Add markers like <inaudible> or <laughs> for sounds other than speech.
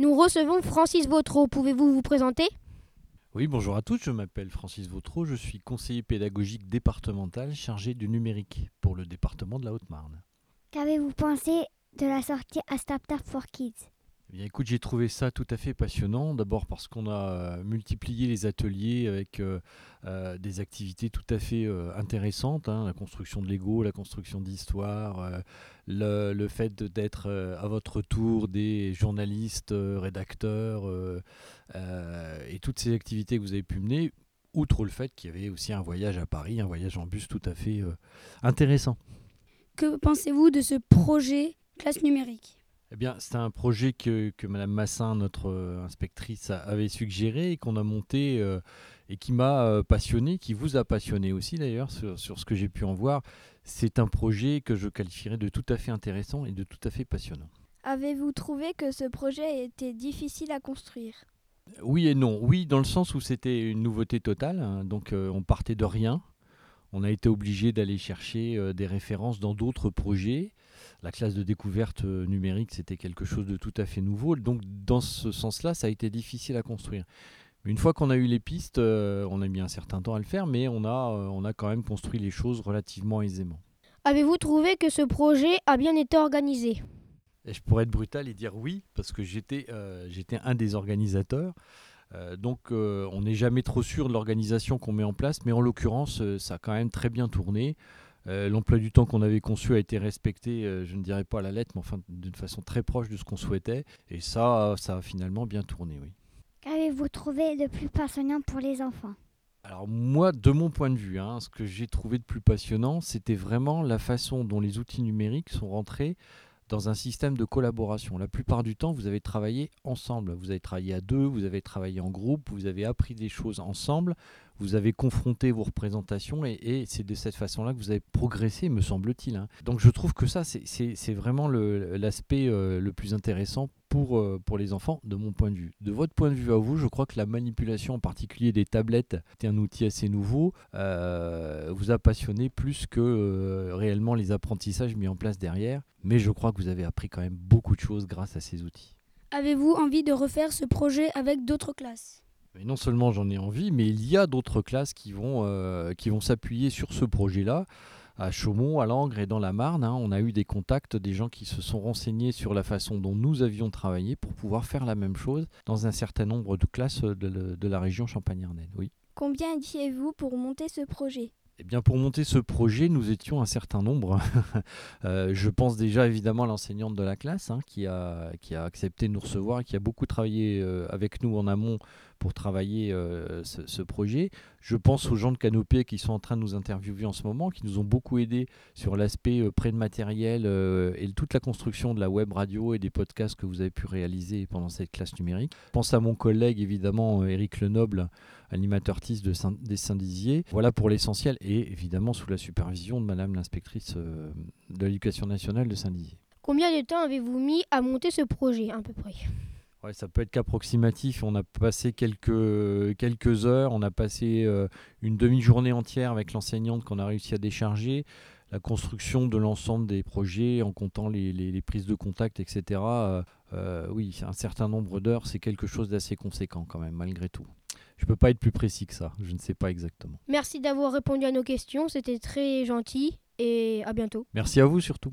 Nous recevons Francis Vautreau. Pouvez-vous vous présenter? Oui, bonjour à tous, je m'appelle Francis Vautreau, je suis conseiller pédagogique départemental chargé du numérique pour le département de la Haute-Marne. Qu'avez-vous pensé de la sortie à Startup for Kids? Eh écoute, j'ai trouvé ça tout à fait passionnant. D'abord parce qu'on a euh, multiplié les ateliers avec euh, euh, des activités tout à fait intéressantes. hein, la construction de Lego, la construction d'histoire, le, fait d'être à votre tour des journalistes, rédacteurs et toutes ces activités que vous avez pu mener. Outre le fait qu'il y avait aussi un voyage à Paris, un voyage en bus tout à fait intéressant. Que pensez-vous de ce projet classe numérique? Eh bien, c'est un projet que, que Madame Massin, notre euh, inspectrice, a- avait suggéré et qu'on a monté euh, et qui m'a euh, passionné, qui vous a passionné aussi d'ailleurs sur, sur ce que j'ai pu en voir. C'est un projet que je qualifierais de tout à fait intéressant et de tout à fait passionnant. Avez-vous trouvé que ce projet était difficile à construire? Oui et non. Oui, dans le sens où c'était une nouveauté totale. hein, donc, euh, on partait de rien. On a été obligé d'aller chercher euh, des références dans d'autres projets. La classe de découverte euh, numérique, c'était quelque chose de tout à fait nouveau. Donc, dans ce sens-là, ça a été difficile à construire. Mais une fois qu'on a eu les pistes, euh, on a mis un certain temps à le faire, mais on a, on a quand même construit les choses relativement aisément. Avez-vous trouvé que ce projet a bien été organisé? Et je pourrais être brutal et dire oui, parce que j'étais euh, j'étais un des organisateurs. Euh, donc euh, on n'est jamais trop sûr de l'organisation qu'on met en place, mais en l'occurrence, euh, ça a quand même très bien tourné. L'emploi du temps qu'on avait conçu a été respecté, je ne dirais pas à la lettre, mais enfin d'une façon très proche de ce qu'on souhaitait. Et ça, ça a finalement bien tourné, oui. Qu'avez-vous trouvé de plus passionnant pour les enfants? Alors moi, de mon point de vue, hein, ce que j'ai trouvé de plus passionnant, c'était vraiment la façon dont les outils numériques sont rentrés dans un système de collaboration. La plupart du temps, vous avez travaillé ensemble. Vous avez travaillé à deux, vous avez travaillé en groupe, vous avez appris des choses ensemble, vous avez confronté vos représentations et, c'est de cette façon-là que vous avez progressé, me semble-t-il. hein. Donc je trouve que ça, c'est- vraiment l'aspect euh, le plus intéressant pour, euh, pour les enfants, de mon point de vue. De votre point de vue à vous, je crois que la manipulation en particulier des tablettes est un outil assez nouveau, euh, vous a passionné plus que réellement les apprentissages mis en place derrière. Mais je crois que vous avez appris quand même beaucoup de choses grâce à ces outils. Avez-vous envie de refaire ce projet avec d'autres classes? Et non seulement j'en ai envie, mais il y a d'autres classes qui vont, euh, qui vont s'appuyer sur ce projet-là. À Chaumont, à Langres et dans la Marne, hein, on a eu des contacts, des gens qui se sont renseignés sur la façon dont nous avions travaillé pour pouvoir faire la même chose dans un certain nombre de classes de la région Champagne-Ardenne. Oui. Combien étiez-vous pour monter ce projet? Eh bien, pour monter ce projet, nous étions un certain nombre. <laughs> Euh, je pense déjà évidemment à l'enseignante de la classe hein, qui, a, qui a accepté de nous recevoir et qui a beaucoup travaillé euh, avec nous en amont pour travailler euh, ce, projet. Je pense aux gens de Canopée qui sont en train de nous interviewer en ce moment, qui nous ont beaucoup aidés sur l'aspect euh, prêt de matériel euh, et toute la construction de la web radio et des podcasts que vous avez pu réaliser pendant cette classe numérique. Je pense à mon collègue évidemment Éric Lenoble, animateur TIS de Saint- des Saint-Dizier. Voilà pour l'essentiel et évidemment sous la supervision de Madame l'inspectrice de l'éducation nationale de Saint-Dizier. Combien de temps avez-vous mis à monter ce projet à peu près? Ouais, ça peut être qu'approximatif. On a passé quelques, quelques heures, on a passé euh, une demi-journée entière avec l'enseignante qu'on a réussi à décharger. La construction de l'ensemble des projets en comptant les, les- les prises de contact, etc. euh, euh, oui, un certain nombre d'heures, c'est quelque chose d'assez conséquent quand même, malgré tout. Je ne peux pas être plus précis que ça, je ne sais pas exactement. Merci d'avoir répondu à nos questions, c'était très gentil et à bientôt. Merci à vous surtout.